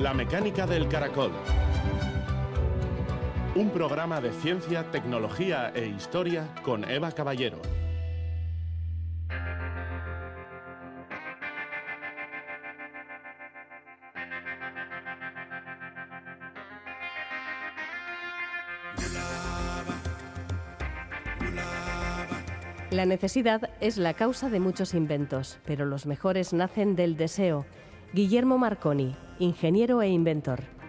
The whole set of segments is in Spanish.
La mecánica del caracol. Un programa de ciencia, tecnología e historia con Eva Caballero. La necesidad es la causa de muchos inventos, pero los mejores nacen del deseo. Guillermo Marconi, ingeniero e inventor.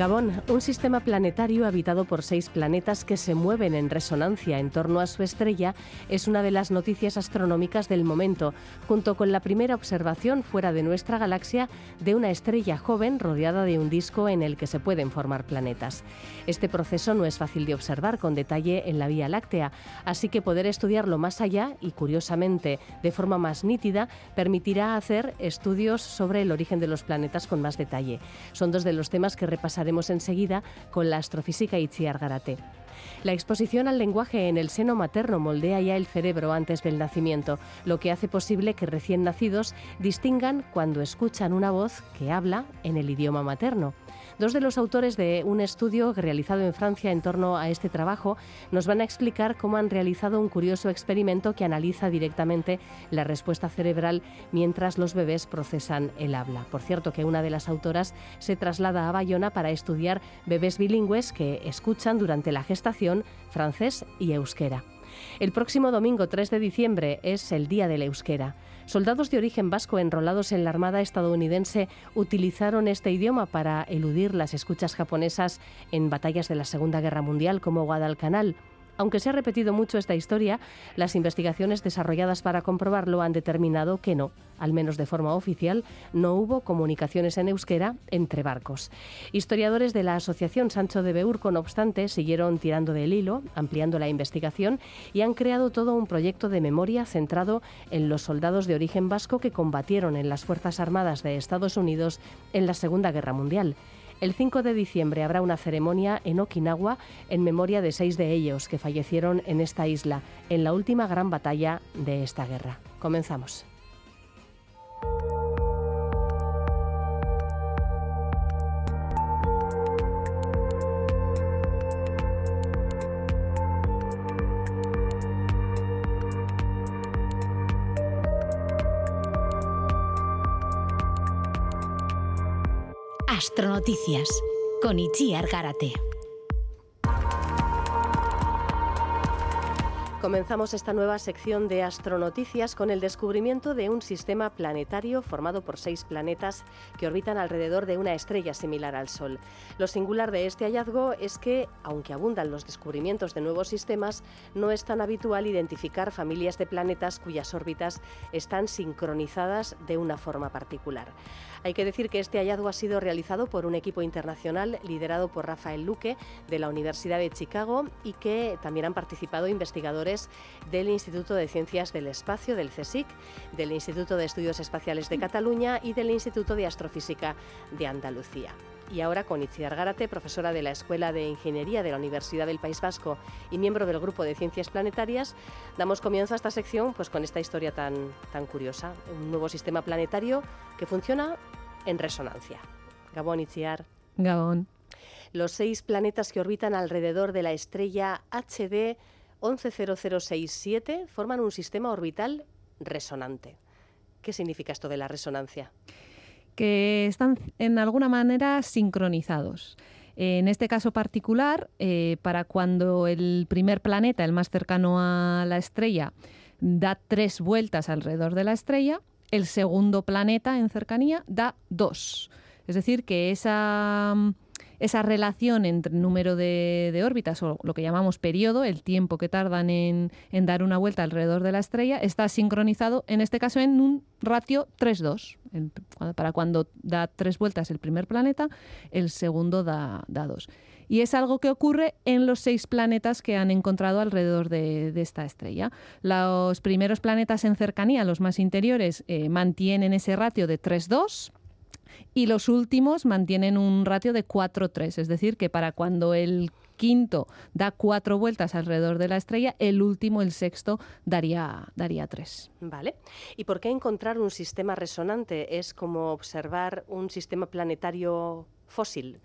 Gabón, un sistema planetario habitado por seis planetas que se mueven en resonancia en torno a su estrella, es una de las noticias astronómicas del momento, junto con la primera observación fuera de nuestra galaxia de una estrella joven rodeada de un disco en el que se pueden formar planetas. Este proceso no es fácil de observar con detalle en la Vía Láctea, así que poder estudiarlo más allá y, curiosamente, de forma más nítida, permitirá hacer estudios sobre el origen de los planetas con más detalle. Son dos de los temas que repasaremos enseguida con la astrofísica Itziar Garate. La exposición al lenguaje en el seno materno moldea ya el cerebro antes del nacimiento, lo que hace posible que recién nacidos distingan cuando escuchan una voz que habla en el idioma materno. Dos de los autores de un estudio realizado en Francia en torno a este trabajo nos van a explicar cómo han realizado un curioso experimento que analiza directamente la respuesta cerebral mientras los bebés procesan el habla. Por cierto, que una de las autoras se traslada a Bayona para estudiar bebés bilingües que escuchan durante la gestación francés y euskera. El próximo domingo 3 de diciembre es el Día del Euskera. Soldados de origen vasco enrolados en la Armada estadounidense utilizaron este idioma para eludir las escuchas japonesas en batallas de la Segunda Guerra Mundial como Guadalcanal. Aunque se ha repetido mucho esta historia, las investigaciones desarrolladas para comprobarlo han determinado que no, al menos de forma oficial, no hubo comunicaciones en euskera entre barcos. Historiadores de la Asociación Sancho de Beur, no obstante, siguieron tirando del hilo, ampliando la investigación y han creado todo un proyecto de memoria centrado en los soldados de origen vasco que combatieron en las Fuerzas Armadas de Estados Unidos en la Segunda Guerra Mundial. El 5 de diciembre habrá una ceremonia en Okinawa en memoria de seis de ellos que fallecieron en esta isla en la última gran batalla de esta guerra. Comenzamos. Astronoticias con Itziar Garate. Comenzamos esta nueva sección de astronoticias con el descubrimiento de un sistema planetario formado por seis planetas que orbitan alrededor de una estrella similar al Sol. Lo singular de este hallazgo es que, aunque abundan los descubrimientos de nuevos sistemas, no es tan habitual identificar familias de planetas cuyas órbitas están sincronizadas de una forma particular. Hay que decir que este hallazgo ha sido realizado por un equipo internacional liderado por Rafael Luque de la Universidad de Chicago y que también han participado investigadores del Instituto de Ciencias del Espacio, del CSIC, del Instituto de Estudios Espaciales de Cataluña y del Instituto de Astrofísica de Andalucía. Y ahora con Itziar Gárate, profesora de la Escuela de Ingeniería de la Universidad del País Vasco y miembro del Grupo de Ciencias Planetarias, damos comienzo a esta sección pues, con esta historia tan, tan curiosa. Un nuevo sistema planetario que funciona en resonancia. Gabón Itziar. Gabón. Los seis planetas que orbitan alrededor de la estrella HD 110067 forman un sistema orbital resonante. ¿Qué significa esto de la resonancia? que están en alguna manera sincronizados. En este caso particular, eh, para cuando el primer planeta, el más cercano a la estrella, da tres vueltas alrededor de la estrella, el segundo planeta en cercanía da dos. Es decir, que esa esa relación entre número de, órbitas o lo que llamamos periodo, el tiempo que tardan en, dar una vuelta alrededor de la estrella, está sincronizado en este caso en un ratio 3-2. Para cuando da tres vueltas el primer planeta, el segundo da, dos. Y es algo que ocurre en los seis planetas que han encontrado alrededor de, esta estrella. Los primeros planetas en cercanía, los más interiores, eh, mantienen ese ratio de 3-2 y los últimos mantienen un ratio de 4-3, es decir, que para cuando el quinto da cuatro vueltas alrededor de la estrella, el último, el sexto, daría, daría tres. Vale. ¿Y por qué encontrar un sistema resonante? Es como observar un sistema planetario fósil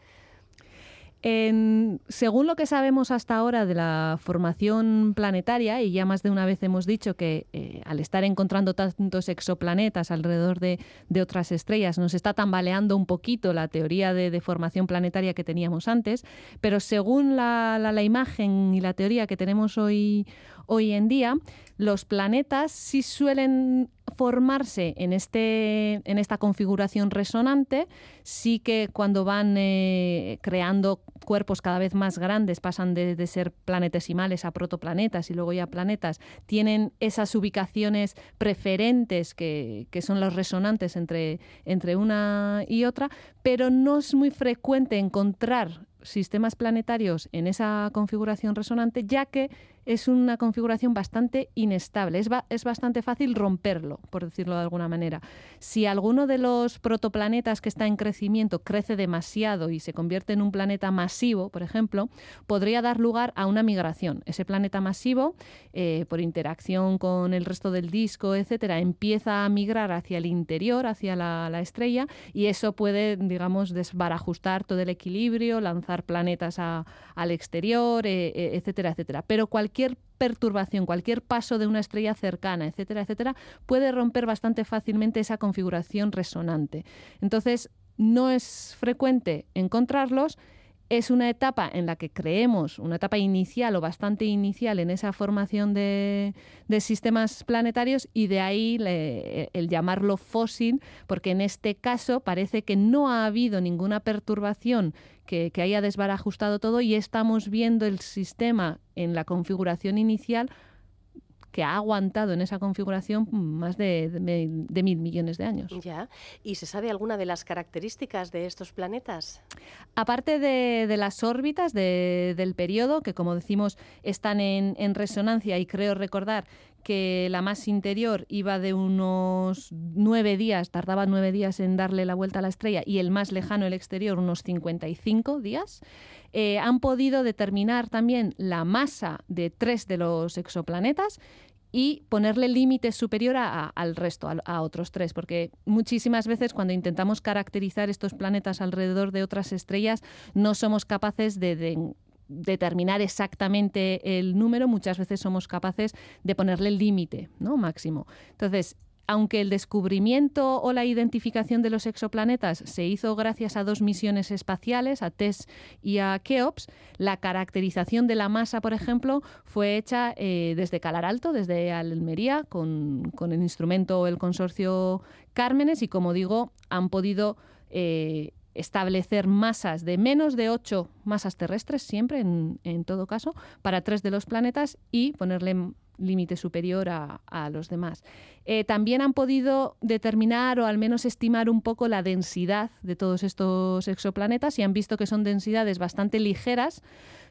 según lo que sabemos hasta ahora de la formación planetaria, y ya más de una vez hemos dicho que eh, al estar encontrando tantos exoplanetas alrededor de, otras estrellas, nos está tambaleando un poquito la teoría de, formación planetaria que teníamos antes, pero según la, la, imagen y la teoría que tenemos hoy, hoy en día, los planetas sí suelen formarse en, este, en esta configuración resonante, sí que cuando van eh, creando cuerpos cada vez más grandes, pasan de, ser planetesimales a protoplanetas y luego ya planetas, tienen esas ubicaciones preferentes que, que son los resonantes entre, entre una y otra, pero no es muy frecuente encontrar sistemas planetarios en esa configuración resonante, ya que es una configuración bastante inestable. Es, es, bastante fácil romperlo, por decirlo de alguna manera. Si alguno de los protoplanetas que está en crecimiento crece demasiado y se convierte en un planeta masivo, por ejemplo, podría dar lugar a una migración. Ese planeta masivo, eh, por interacción con el resto del disco, etcétera, empieza a migrar hacia el interior, hacia la, estrella, y eso puede, digamos, desbarajustar todo el equilibrio, lanzar planetas al exterior, eh, etcétera, etcétera. Pero cualquier cualquier perturbación, cualquier paso de una estrella cercana, etcétera, etcétera, puede romper bastante fácilmente esa configuración resonante. Entonces, no es frecuente encontrarlos es una etapa en la que creemos, una etapa inicial o bastante inicial en esa formación de, sistemas planetarios y de ahí el llamarlo fósil, porque en este caso parece que no ha habido ninguna perturbación que, que haya desbarajustado todo y estamos viendo el sistema en la configuración inicial que ha aguantado en esa configuración más de, mil millones de años. Ya. ¿Y se sabe alguna de las características de estos planetas? Aparte de, las órbitas del periodo, que como decimos están en, resonancia y creo recordar que la más interior iba de unos nueve días, tardaba nueve días en darle la vuelta a la estrella, y el más lejano, el exterior, unos 55 días. Eh, han podido determinar también la masa de tres de los exoplanetas y ponerle límite superior al resto, a, otros tres, porque muchísimas veces cuando intentamos caracterizar estos planetas alrededor de otras estrellas no somos capaces de, determinar exactamente el número, muchas veces somos capaces de ponerle el límite ¿no? máximo. Entonces, aunque el descubrimiento o la identificación de los exoplanetas se hizo gracias a dos misiones espaciales, a TESS y a KEOPS, la caracterización de la masa, por ejemplo, fue hecha eh, desde Calar Alto, desde Almería, con, el instrumento el consorcio Cármenes y, como digo, han podido eh, establecer masas de menos de 8 masas terrestres, siempre en, en todo caso, para tres de los planetas y ponerle límite superior a, los demás. Eh, también han podido determinar o al menos estimar un poco la densidad de todos estos exoplanetas y han visto que son densidades bastante ligeras,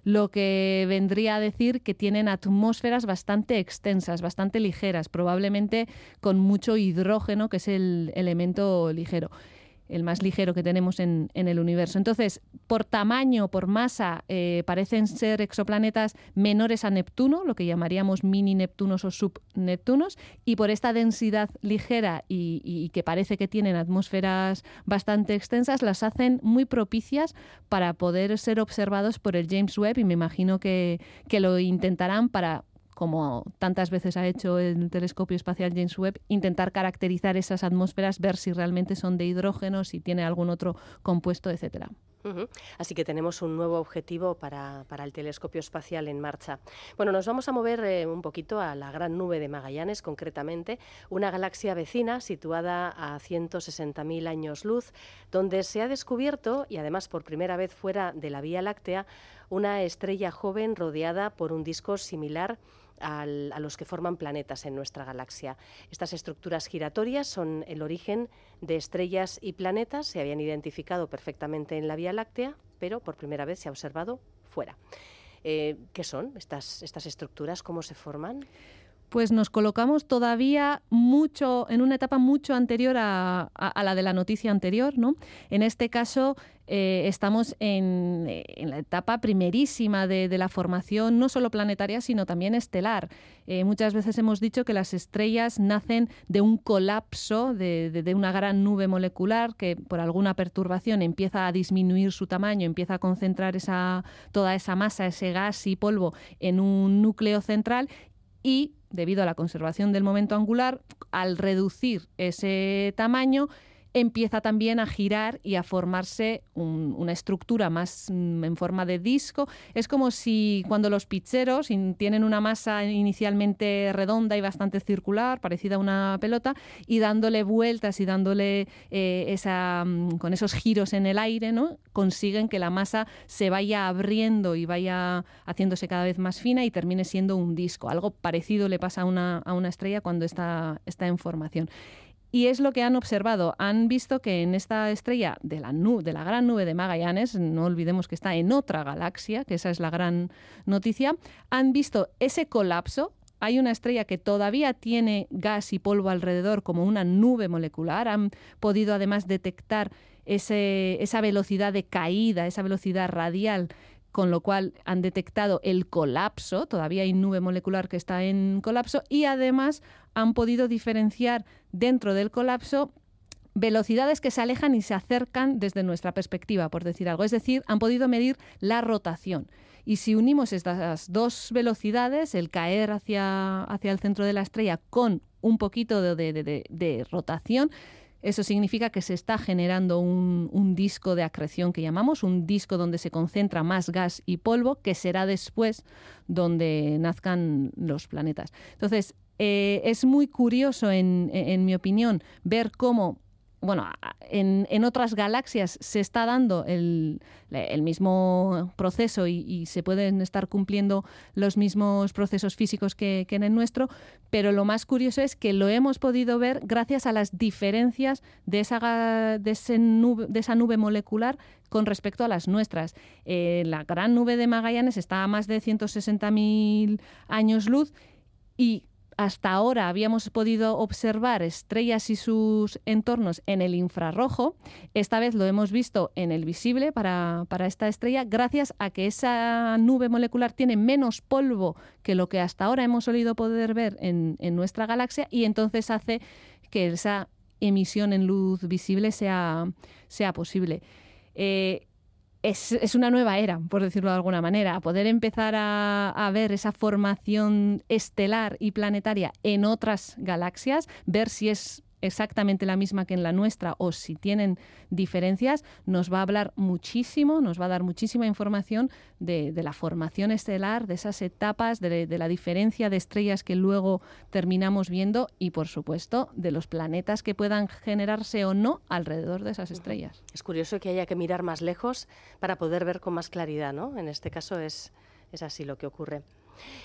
lo que vendría a decir que tienen atmósferas bastante extensas, bastante ligeras, probablemente con mucho hidrógeno, que es el elemento ligero el más ligero que tenemos en, el universo. Entonces, por tamaño, por masa, eh, parecen ser exoplanetas menores a Neptuno, lo que llamaríamos mini Neptunos o subneptunos, y por esta densidad ligera y, que parece que tienen atmósferas bastante extensas, las hacen muy propicias para poder ser observados por el James Webb y me imagino que, que lo intentarán para como tantas veces ha hecho el telescopio espacial James Webb, intentar caracterizar esas atmósferas, ver si realmente son de hidrógeno, si tiene algún otro compuesto, etcétera. Así que tenemos un nuevo objetivo para, el telescopio espacial en marcha. Bueno, nos vamos a mover eh, un poquito a la gran nube de Magallanes, concretamente, una galaxia vecina situada a 160.000 años luz, donde se ha descubierto, y además por primera vez fuera de la Vía Láctea, una estrella joven rodeada por un disco similar los que forman planetas en nuestra galaxia. Estas estructuras giratorias son el origen de estrellas y planetas, se habían identificado perfectamente en la Vía Láctea, pero por primera vez se ha observado fuera. Eh, ¿Qué son estas, estas estructuras? ¿Cómo se forman? Pues nos colocamos todavía mucho, en una etapa mucho anterior a, la de la noticia anterior, ¿no? En este caso, eh, estamos en, la etapa primerísima de, la formación, no solo planetaria, sino también estelar. Eh, muchas veces hemos dicho que las estrellas nacen de un colapso, de, una gran nube molecular que por alguna perturbación empieza a disminuir su tamaño, empieza a concentrar esa, toda esa masa, ese gas y polvo en un núcleo central y debido a la conservación del momento angular, al reducir ese tamaño, empieza también a girar y a formarse una estructura más mm, en forma de disco. Es como si cuando los picheros tienen una masa inicialmente redonda y bastante circular, parecida a una pelota, y dándole vueltas y dándole eh, esa, mm, con esos giros en el aire, ¿no? consiguen que la masa se vaya abriendo y vaya haciéndose cada vez más fina y termine siendo un disco. Algo parecido le pasa a una, a una estrella cuando está, está en formación. Y es lo que han observado. Han visto que en esta estrella de la, de la gran nube de Magallanes, no olvidemos que está en otra galaxia, que esa es la gran noticia, han visto ese colapso hay una estrella que todavía tiene gas y polvo alrededor como una nube molecular. Han podido además detectar esa velocidad de caída, esa velocidad radial con lo cual han detectado el colapso, todavía hay nube molecular que está en colapso, y además han podido diferenciar dentro del colapso velocidades que se alejan y se acercan desde nuestra perspectiva, por decir algo. Es decir, han podido medir la rotación. Y si unimos estas dos velocidades, el caer hacia, hacia el centro de la estrella con un poquito de rotación, eso significa que se está generando un, disco de acreción que llamamos, un disco donde se concentra más gas y polvo, que será después donde nazcan los planetas. Entonces, eh, es muy curioso, en mi opinión, ver cómo bueno, en, otras galaxias se está dando el, mismo proceso y, se pueden estar cumpliendo los mismos procesos físicos que, en el nuestro, pero lo más curioso es que lo hemos podido ver gracias a las diferencias de esa, de esa nube molecular con respecto a las nuestras. Eh, la gran nube de Magallanes está a más de 160.000 años luz y hasta ahora habíamos podido observar estrellas y sus entornos en el infrarrojo. Esta vez lo hemos visto en el visible para, esta estrella, gracias a que esa nube molecular tiene menos polvo que lo que hasta ahora hemos solido poder ver en, nuestra galaxia y entonces hace que esa emisión en luz visible sea, sea posible. Eh, es, una nueva era, por decirlo de alguna manera, poder empezar a, ver esa formación estelar y planetaria en otras galaxias, ver si es exactamente la misma que en la nuestra o si tienen diferencias, nos va a hablar muchísimo, nos va a dar muchísima información de, la formación estelar, de esas etapas, de, la diferencia de estrellas que luego terminamos viendo y, por supuesto, de los planetas que puedan generarse o no alrededor de esas estrellas. Es curioso que haya que mirar más lejos para poder ver con más claridad, ¿no? En este caso es, es así lo que ocurre.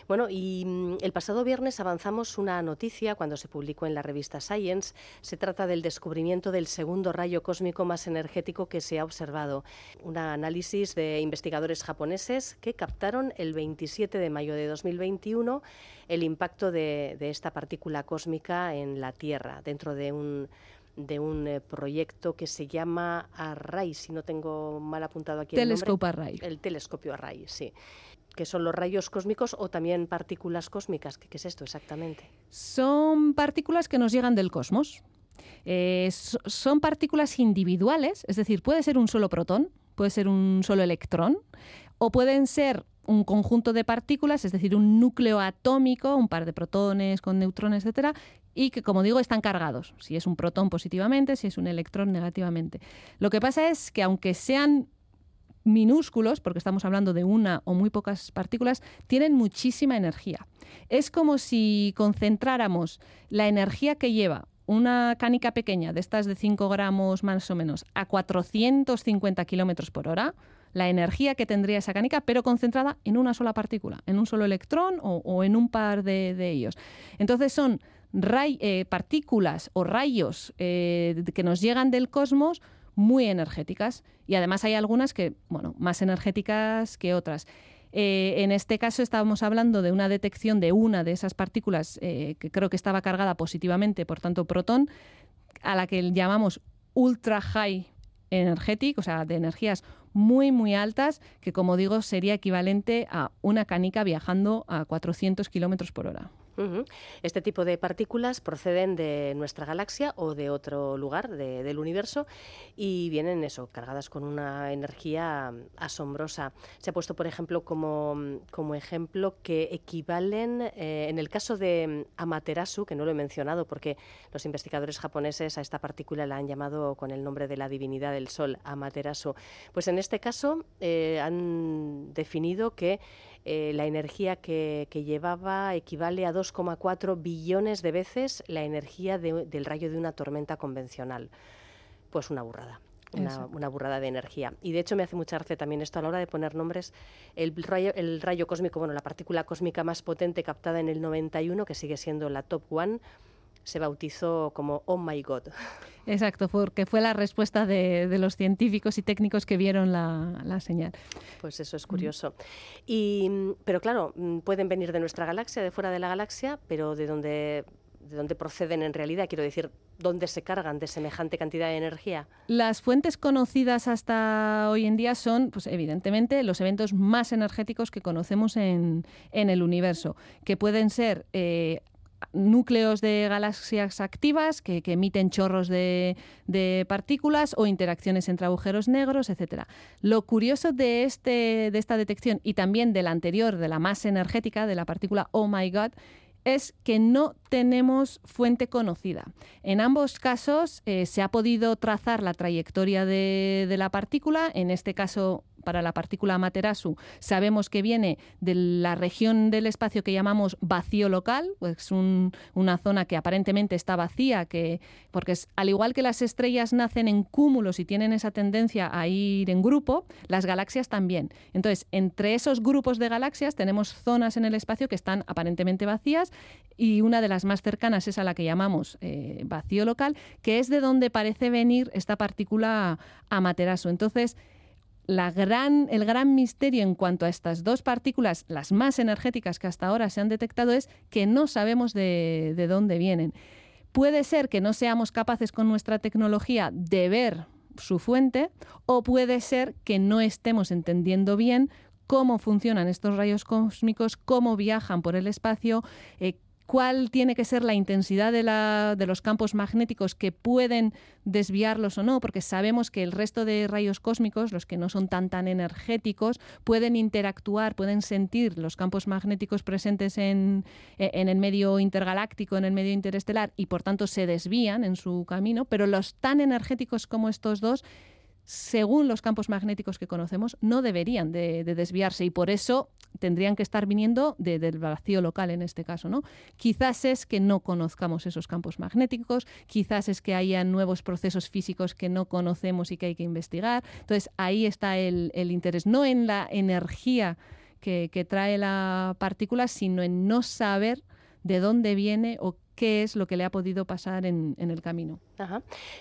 Bueno, y mm, el pasado viernes avanzamos una noticia cuando se publicó en la revista Science. Se trata del descubrimiento del segundo rayo cósmico más energético que se ha observado. Un análisis de investigadores japoneses que captaron el 27 de mayo de 2021 el impacto de, esta partícula cósmica en la Tierra dentro de un de un eh, proyecto que se llama Array, si no tengo mal apuntado aquí el nombre. Array. El telescopio Array, sí que son los rayos cósmicos o también partículas cósmicas. ¿Qué, es esto exactamente? Son partículas que nos llegan del cosmos. Eh, son partículas individuales, es decir, puede ser un solo protón, puede ser un solo electrón, o pueden ser un conjunto de partículas, es decir, un núcleo atómico, un par de protones con neutrones, etcétera, y que, como digo, están cargados. Si es un protón positivamente, si es un electrón negativamente. Lo que pasa es que aunque sean minúsculos, porque estamos hablando de una o muy pocas partículas, tienen muchísima energía. Es como si concentráramos la energía que lleva una canica pequeña, de estas de 5 gramos más o menos, a 450 kilómetros por hora, la energía que tendría esa canica, pero concentrada en una sola partícula, en un solo electrón o, en un par de, ellos. Entonces son eh, partículas o rayos eh, que nos llegan del cosmos muy energéticas y además hay algunas que, bueno, más energéticas que otras. Eh, en este caso estábamos hablando de una detección de una de esas partículas que creo que estaba cargada positivamente, por tanto protón, a la que llamamos ultra high energetic, o sea, de energías muy, muy altas, que como digo sería equivalente a una canica viajando a 400 kilómetros por hora. Este tipo de partículas proceden de nuestra galaxia o de otro lugar del universo y vienen eso, cargadas con una energía asombrosa. Se ha puesto, por ejemplo, como, como ejemplo que equivalen, eh, en el caso de Amaterasu, que no lo he mencionado porque los investigadores japoneses a esta partícula la han llamado con el nombre de la divinidad del Sol, Amaterasu, pues en este caso eh, han definido que eh, la energía que, llevaba equivale a 2,4 billones de veces la energía del rayo de una tormenta convencional. Pues una burrada. Una, burrada de energía. Y de hecho me hace mucha gracia también esto a la hora de poner nombres. El rayo, el rayo cósmico, bueno, la partícula cósmica más potente captada en el 91, que sigue siendo la top one, se bautizó como Oh My God. Exacto, porque fue la respuesta de, los científicos y técnicos que vieron la, señal. Pues eso es curioso. Y, pero claro, mm, pueden venir de nuestra galaxia, de fuera de la galaxia, pero de dónde de dónde proceden en realidad, quiero decir, dónde se cargan de semejante cantidad de energía. Las fuentes conocidas hasta hoy en día son, pues evidentemente, los eventos más energéticos que conocemos en, el universo, que pueden ser eh, núcleos de galaxias activas que, emiten chorros de, partículas o interacciones entre agujeros negros, etc. Lo curioso de, este, de esta detección y también de la anterior, de la más energética, de la partícula Oh My God, es que no tenemos fuente conocida. En ambos casos eh, se ha podido trazar la trayectoria de, de, la partícula, en este caso para la partícula Amaterasu sabemos que viene de la región del espacio que llamamos vacío local, pues una zona que aparentemente está vacía, que, porque es, al igual que las estrellas nacen en cúmulos y tienen esa tendencia a ir en grupo, las galaxias también. Entonces, entre esos grupos de galaxias tenemos zonas en el espacio que están aparentemente vacías y una de las más cercanas es a la que llamamos eh, vacío local, que es de donde parece venir esta partícula Amaterasu. Entonces, el gran misterio en cuanto a estas dos partículas, las más energéticas que hasta ahora se han detectado, es que no sabemos de, de dónde vienen. Puede ser que no seamos capaces con nuestra tecnología de ver su fuente o puede ser que no estemos entendiendo bien cómo funcionan estos rayos cósmicos, cómo viajan por el espacio, eh, cuál tiene que ser la intensidad de, los campos magnéticos que pueden desviarlos o no, porque sabemos que el resto de rayos cósmicos, los que no son tan tan energéticos, pueden interactuar, pueden sentir los campos magnéticos presentes en, en el medio intergaláctico, en el medio interestelar, y por tanto se desvían en su camino, pero los tan energéticos como estos dos según los campos magnéticos que conocemos, no deberían de, desviarse y por eso tendrían que estar viniendo del vacío local en este caso. ¿no? Quizás es que no conozcamos esos campos magnéticos, quizás es que haya nuevos procesos físicos que no conocemos y que hay que investigar. Entonces ahí está el, interés, no en la energía que, que trae la partícula, sino en no saber de dónde viene o qué es lo que le ha podido pasar en, el camino.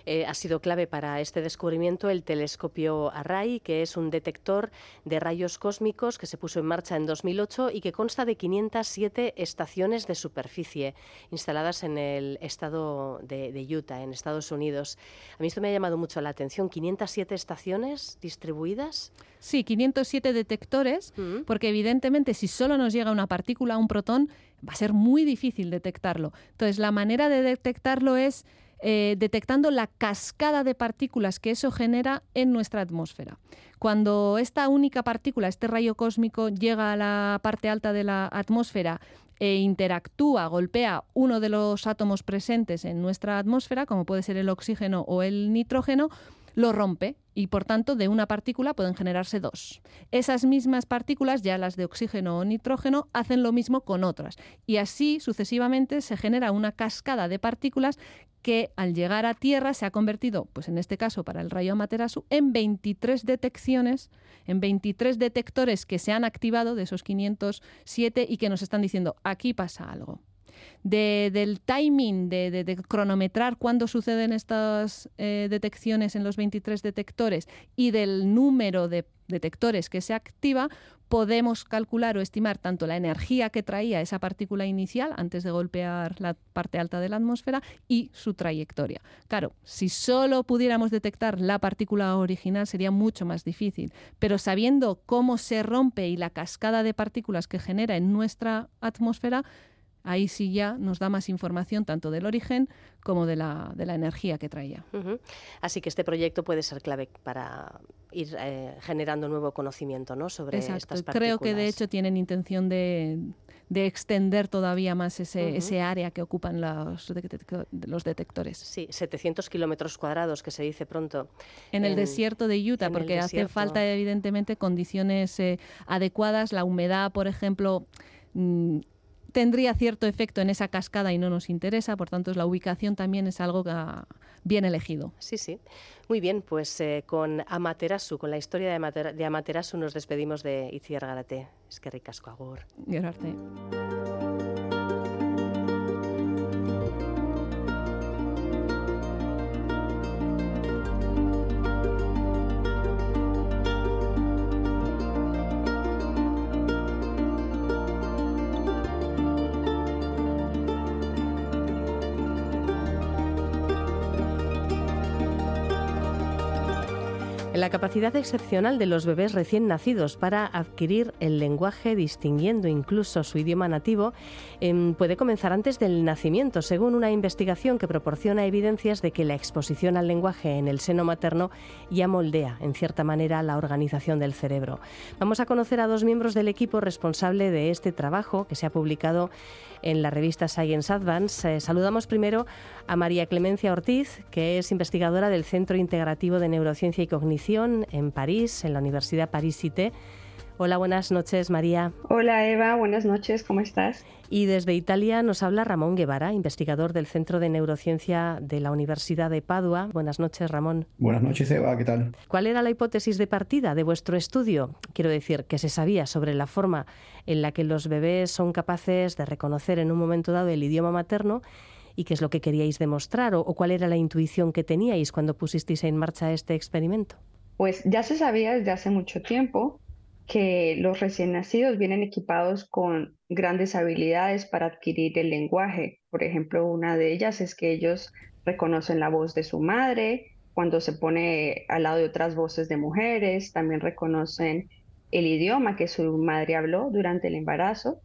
Eh, ha sido clave para este descubrimiento el telescopio Array, que es un detector de rayos cósmicos que se puso en marcha en 2008 y que consta de 507 estaciones de superficie instaladas en el estado de, Utah, en Estados Unidos. A mí esto me ha llamado mucho la atención. ¿507 estaciones distribuidas? Sí, 507 detectores, porque evidentemente si solo nos llega una partícula, un protón, va a ser muy difícil detectarlo. Entonces, la manera de detectarlo es eh, detectando la cascada de partículas que eso genera en nuestra atmósfera. Cuando esta única partícula, este rayo cósmico, llega a la parte alta de la atmósfera e interactúa, golpea uno de los átomos presentes en nuestra atmósfera, como puede ser el oxígeno o el nitrógeno, lo rompe y por tanto de una partícula pueden generarse dos. Esas mismas partículas, ya las de oxígeno o nitrógeno, hacen lo mismo con otras y así sucesivamente se genera una cascada de partículas que al llegar a Tierra se ha convertido, pues en este caso para el rayo Amaterasu, en 23 detecciones, en 23 detectores que se han activado de esos 507 y que nos están diciendo aquí pasa algo. Del timing, de, cronometrar cuándo suceden estas eh, detecciones en los 23 detectores y del número de detectores que se activa, podemos calcular o estimar tanto la energía que traía esa partícula inicial antes de golpear la parte alta de la atmósfera y su trayectoria. Claro, si solo pudiéramos detectar la partícula original sería mucho más difícil, pero sabiendo cómo se rompe y la cascada de partículas que genera en nuestra atmósfera, ahí sí ya nos da más información tanto del origen como de la, de la energía que traía. Así que este proyecto puede ser clave para ir eh, generando nuevo conocimiento ¿no? sobre estas partículas. Creo que de hecho tienen intención de, extender todavía más ese, ese área que ocupan los, los detectores. Sí, 700 kilómetros cuadrados, que se dice pronto. En, el desierto de Utah, porque hace falta evidentemente condiciones eh, adecuadas, la humedad, por ejemplo... Mm, tendría cierto efecto en esa cascada y no nos interesa, por tanto la ubicación también es algo bien elegido. Sí, sí. Muy bien, pues eh, con Amaterasu, con la historia de, Amaterasu nos despedimos de Itziar Garate. Es que ricasco agur. Gerarte. La capacidad excepcional de los bebés recién nacidos para adquirir el lenguaje, distinguiendo incluso su idioma nativo, em, puede comenzar antes del nacimiento, según una investigación que proporciona evidencias de que la exposición al lenguaje en el seno materno ya moldea, en cierta manera, la organización del cerebro. Vamos a conocer a dos miembros del equipo responsable de este trabajo que se ha publicado en la revista Science Advance. Eh, saludamos primero a María Clemencia Ortiz, que es investigadora del Centro Integrativo de Neurociencia y Cognición en París, en la Universidad París-Cité. Hola, buenas noches, María. Hola, Eva, buenas noches, ¿cómo estás? Y desde Italia nos habla Ramón Guevara, investigador del Centro de Neurociencia de la Universidad de Padua. Buenas noches, Ramón. Buenas noches, Eva, ¿qué tal? ¿Cuál era la hipótesis de partida de vuestro estudio? Quiero decir, que se sabía sobre la forma en la que los bebés son capaces de reconocer en un momento dado el idioma materno y qué es lo que queríais demostrar o, o cuál era la intuición que teníais cuando pusisteis en marcha este experimento. Pues ya se sabía desde hace mucho tiempo que los recién nacidos vienen equipados con grandes habilidades para adquirir el lenguaje. Por ejemplo, una de ellas es que ellos reconocen la voz de su madre cuando se pone al lado de otras voces de mujeres, también reconocen el idioma que su madre habló durante el embarazo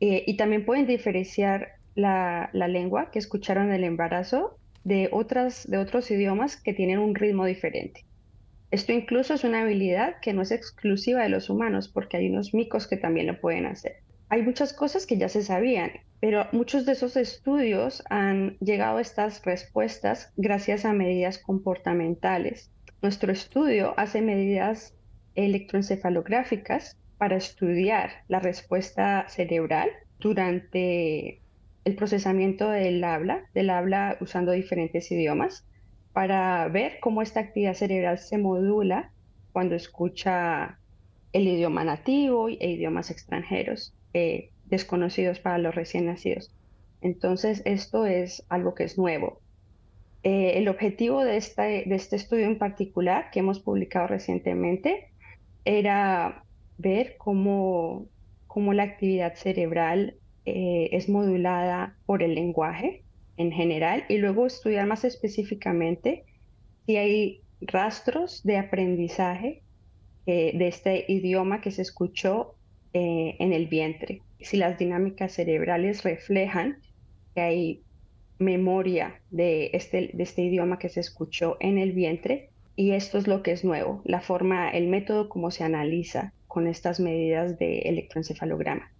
eh, y también pueden diferenciar la, la, lengua que escucharon en el embarazo de, otras, de otros idiomas que tienen un ritmo diferente. Esto incluso es una habilidad que no es exclusiva de los humanos, porque hay unos micos que también lo pueden hacer. Hay muchas cosas que ya se sabían, pero muchos de esos estudios han llegado a estas respuestas gracias a medidas comportamentales. Nuestro estudio hace medidas electroencefalográficas para estudiar la respuesta cerebral durante el procesamiento del habla, del habla usando diferentes idiomas para ver cómo esta actividad cerebral se modula cuando escucha el idioma nativo e idiomas extranjeros eh, desconocidos para los recién nacidos. Entonces, esto es algo que es nuevo. Eh, el objetivo de este, de este estudio en particular, que hemos publicado recientemente, era ver cómo, cómo la actividad cerebral eh, es modulada por el lenguaje en general y luego estudiar más específicamente si hay rastros de aprendizaje eh, de este idioma que se escuchó eh, en el vientre, si las dinámicas cerebrales reflejan que hay memoria de este, de este idioma que se escuchó en el vientre y esto es lo que es nuevo, la forma, el método como se analiza con estas medidas de electroencefalograma.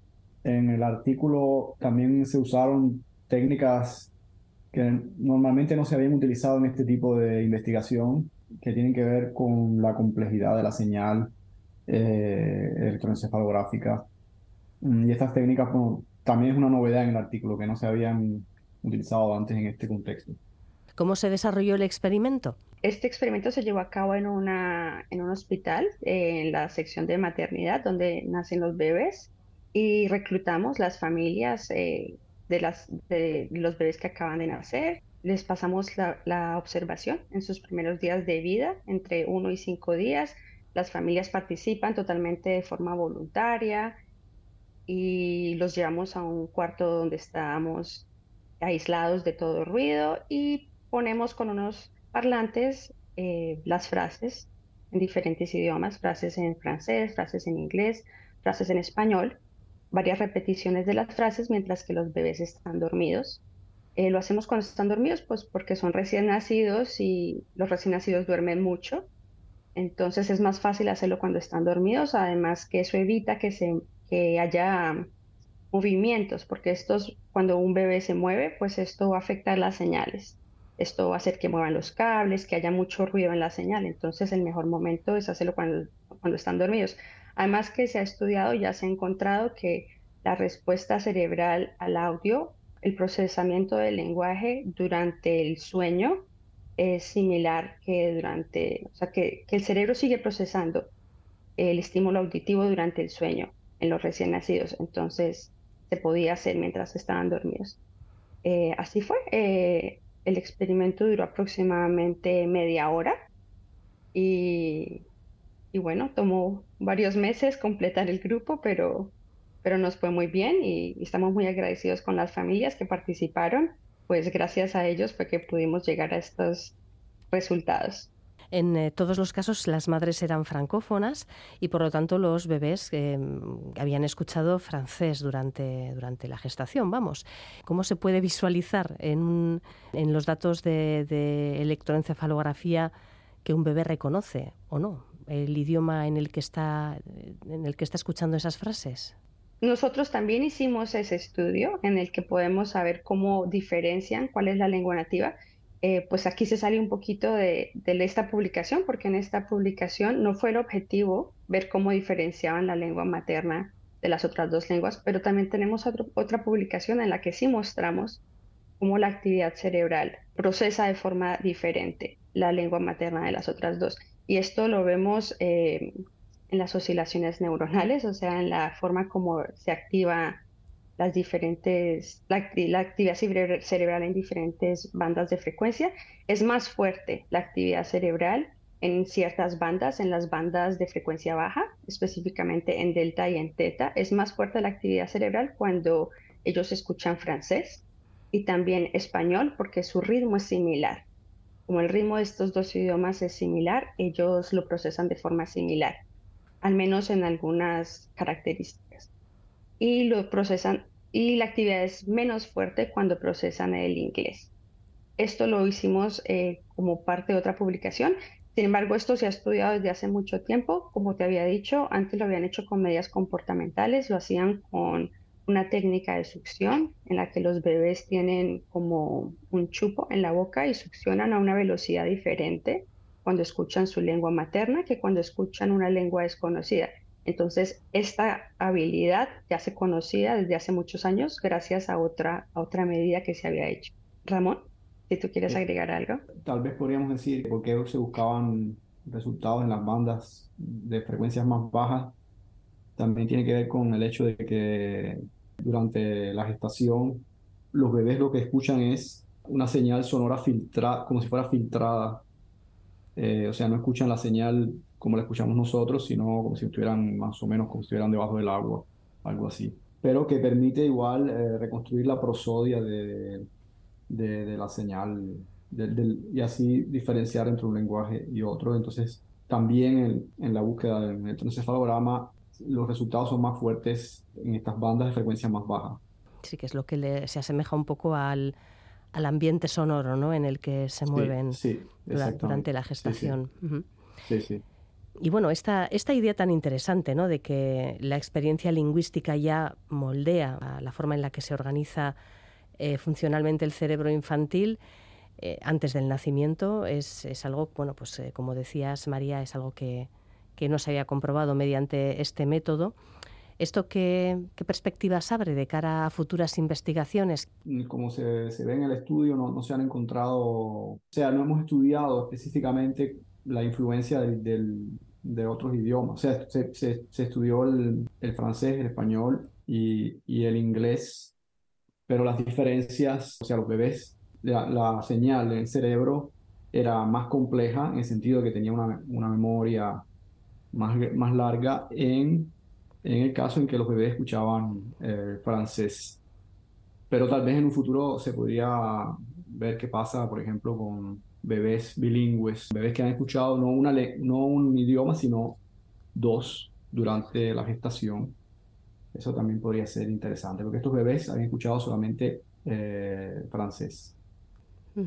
En el artículo también se usaron técnicas que normalmente no se habían utilizado en este tipo de investigación, que tienen que ver con la complejidad de la señal eh, electroencefalográfica. Mm, y estas técnicas también es una novedad en el artículo, que no se habían utilizado antes en este contexto. ¿Cómo se desarrolló el experimento? Este experimento se llevó a cabo en, una, en un hospital, en la sección de maternidad, donde nacen los bebés, y reclutamos las familias eh, de, los bebés que acaban de nacer. Les pasamos la, observación en sus primeros días de vida, entre uno y cinco días. Las familias participan totalmente de forma voluntaria y los llevamos a un cuarto donde estamos aislados de todo ruido y ponemos con unos parlantes eh, las frases en diferentes idiomas, frases en francés, frases en inglés, frases en español, varias repeticiones de las frases mientras que los bebés están dormidos. Eh, lo hacemos cuando están dormidos, pues porque son recién nacidos y los recién nacidos duermen mucho. Entonces es más fácil hacerlo cuando están dormidos, además que eso evita que, se, que haya movimientos, porque estos, cuando un bebé se mueve, pues esto va a afectar las señales. Esto va a hacer que muevan los cables, que haya mucho ruido en la señal. Entonces el mejor momento es hacerlo cuando, cuando están dormidos. Además que se ha estudiado, ya se ha encontrado que la respuesta cerebral al audio, el procesamiento del lenguaje durante el sueño es similar que durante, o sea, que, el cerebro sigue procesando el estímulo auditivo durante el sueño en los recién nacidos. Entonces, se podía hacer mientras estaban dormidos. Eh, así fue. Eh, el experimento duró aproximadamente media hora y, bueno, tomó varios meses completar el grupo, pero, pero nos fue muy bien y, estamos muy agradecidos con las familias que participaron, pues gracias a ellos fue que pudimos llegar a estos resultados. En eh, todos los casos las madres eran francófonas y por lo tanto los bebés eh, habían escuchado francés durante, durante la gestación. Vamos, ¿cómo se puede visualizar en, en los datos de, de electroencefalografía que un bebé reconoce o no el idioma en el que está, en el que está escuchando esas frases? Nosotros también hicimos ese estudio en el que podemos saber cómo diferencian cuál es la lengua nativa eh, pues aquí se sale un poquito de, esta publicación, porque en esta publicación no fue el objetivo ver cómo diferenciaban la lengua materna de las otras dos lenguas, pero también tenemos otra publicación en la que sí mostramos cómo la actividad cerebral procesa de forma diferente la lengua materna de las otras dos. Y esto lo vemos eh, en las oscilaciones neuronales, o sea, en la forma como se activa las diferentes, la, actividad cerebral en diferentes bandas de frecuencia. Es más fuerte la actividad cerebral en ciertas bandas, en las bandas de frecuencia baja, específicamente en delta y en teta. Es más fuerte la actividad cerebral cuando ellos escuchan francés y también español porque su ritmo es similar. Como el ritmo de estos dos idiomas es similar, ellos lo procesan de forma similar, al menos en algunas características y lo procesan y la actividad es menos fuerte cuando procesan el inglés. Esto lo hicimos eh, como parte de otra publicación. Sin embargo, esto se ha estudiado desde hace mucho tiempo. Como te había dicho, antes lo habían hecho con medidas comportamentales, lo hacían con una técnica de succión en la que los bebés tienen como un chupo en la boca y succionan a una velocidad diferente cuando escuchan su lengua materna que cuando escuchan una lengua desconocida. Entonces, esta habilidad ya se conocía desde hace muchos años gracias a otra, otra medida que se había hecho. Ramón, si tú quieres agregar algo. Tal vez podríamos decir por qué se buscaban resultados en las bandas de frecuencias más bajas. También tiene que ver con el hecho de que durante la gestación los bebés lo que escuchan es una señal sonora filtrada, como si fuera filtrada. Eh, o sea, no escuchan la señal como la escuchamos nosotros, sino como si estuvieran más o menos como si estuvieran debajo del agua, algo así. Pero que permite igual eh, reconstruir la prosodia de, de, la señal y así diferenciar entre un lenguaje y otro. Entonces, también en, en la búsqueda del electroencefalograma, los resultados son más fuertes en estas bandas de frecuencia más baja. Sí, que es lo que se asemeja un poco al, al ambiente sonoro ¿no? en el que se mueven durante, la gestación. Sí, sí. Y bueno, esta, esta idea tan interesante ¿no? de que la experiencia lingüística ya moldea la forma en la que se organiza eh, funcionalmente el cerebro infantil eh, antes del nacimiento es, es algo, bueno, pues eh, como decías María, es algo que, que, no se había comprobado mediante este método. ¿Esto qué, qué, perspectivas abre de cara a futuras investigaciones? Como se, ve en el estudio, no, no, se han encontrado, o sea, no hemos estudiado específicamente la influencia del, de otros idiomas. O sea, se, se, estudió el, el, francés, el español y, y, el inglés pero las diferencias, o sea, los bebés, la, la señal del cerebro era más compleja en el sentido de que tenía una, una memoria más, más larga en, en el caso en que los bebés escuchaban eh, francés. Pero tal vez en un futuro se podría ver qué pasa, por ejemplo, con bebés bilingües, bebés que han escuchado no, una no un idioma, sino dos durante la gestación. Eso también podría ser interesante, porque estos bebés habían escuchado solamente eh, francés.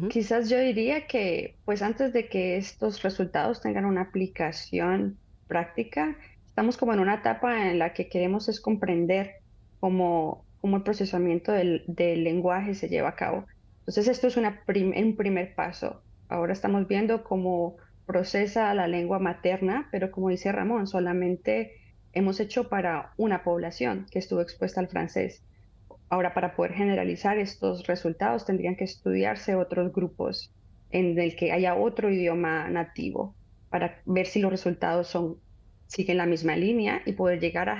Quizás yo diría que, pues antes de que estos resultados tengan una aplicación práctica, estamos como en una etapa en la que queremos es comprender cómo, cómo el procesamiento del, lenguaje se lleva a cabo. Entonces, esto es un primer paso. Ahora estamos viendo cómo procesa la lengua materna, pero como dice Ramón, solamente hemos hecho para una población que estuvo expuesta al francés. Ahora, para poder generalizar estos resultados, tendrían que estudiarse otros grupos en el que haya otro idioma nativo para ver si los resultados son, siguen la misma línea y poder llegar a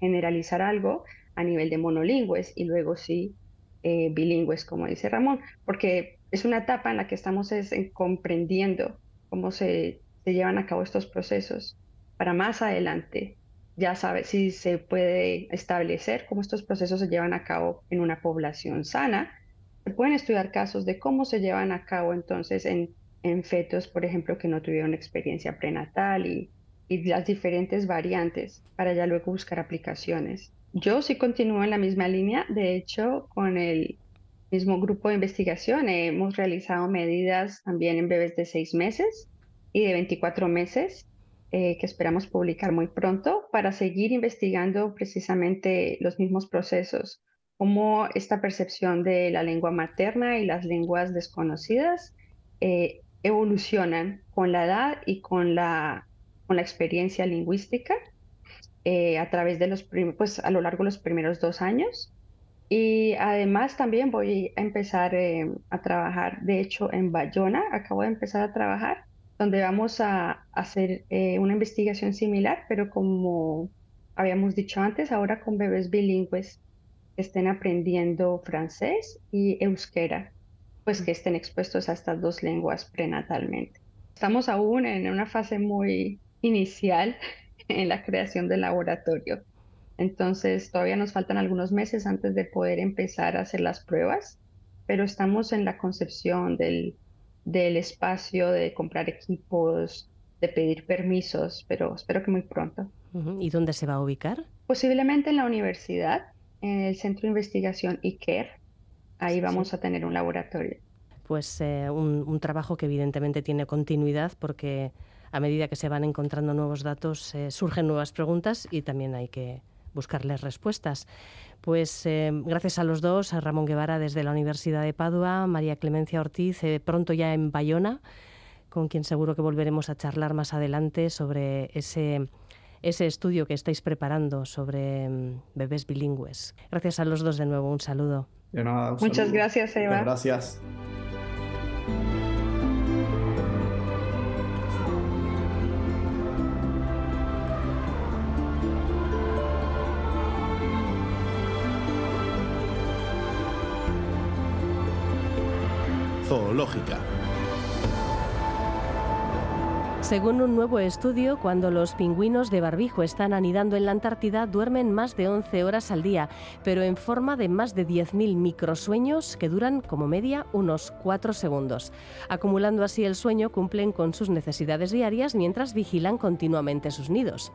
generalizar algo a nivel de monolingües y luego sí eh, bilingües, como dice Ramón, porque es una etapa en la que estamos comprendiendo cómo se, se llevan a cabo estos procesos para más adelante ya sabe si se puede establecer cómo estos procesos se llevan a cabo en una población sana. Se pueden estudiar casos de cómo se llevan a cabo entonces en, en fetos, por ejemplo, que no tuvieron experiencia prenatal y, y las diferentes variantes para ya luego buscar aplicaciones. Yo sí continúo en la misma línea, de hecho, con el mismo grupo de investigación hemos realizado medidas también en bebés de seis meses y de 24 meses eh, que esperamos publicar muy pronto para seguir investigando precisamente los mismos procesos, cómo esta percepción de la lengua materna y las lenguas desconocidas eh, evolucionan con la edad y con la, con la experiencia lingüística eh, a través de los pues a lo largo de los primeros dos años. Y además también voy a empezar a trabajar, de hecho, en Bayona, acabo de empezar a trabajar donde vamos a hacer eh, una investigación similar, pero como habíamos dicho antes, ahora con bebés bilingües que estén aprendiendo francés y euskera, pues que estén expuestos a estas dos lenguas prenatalmente. Estamos aún en una fase muy inicial en la creación del laboratorio. Entonces, todavía nos faltan algunos meses antes de poder empezar a hacer las pruebas, pero estamos en la concepción del, del espacio, de comprar equipos, de pedir permisos, pero espero que muy pronto. ¿Y dónde se va a ubicar? Posiblemente en la universidad, en el Centro de Investigación ICARE. Ahí vamos a tener un laboratorio. Pues eh, un, trabajo que evidentemente tiene continuidad porque a medida que se van encontrando nuevos datos eh, surgen nuevas preguntas y también hay que buscarles respuestas. Pues eh, gracias a los dos, a Ramón Guevara desde la Universidad de Padua, María Clemencia Ortiz, pronto ya en Bayona, con quien seguro que volveremos a charlar más adelante sobre ese, ese estudio que estáis preparando sobre mm, bebés bilingües. Gracias a los dos de nuevo, un saludo. Muchas gracias, Eva. gracias. zoológica. Según un nuevo estudio, cuando los pingüinos de barbijo están anidando en la Antártida, duermen más de 11 horas al día, pero en forma de más de 10.000 microsueños que duran como media unos 4 segundos. Acumulando así el sueño, cumplen con sus necesidades diarias mientras vigilan continuamente sus nidos.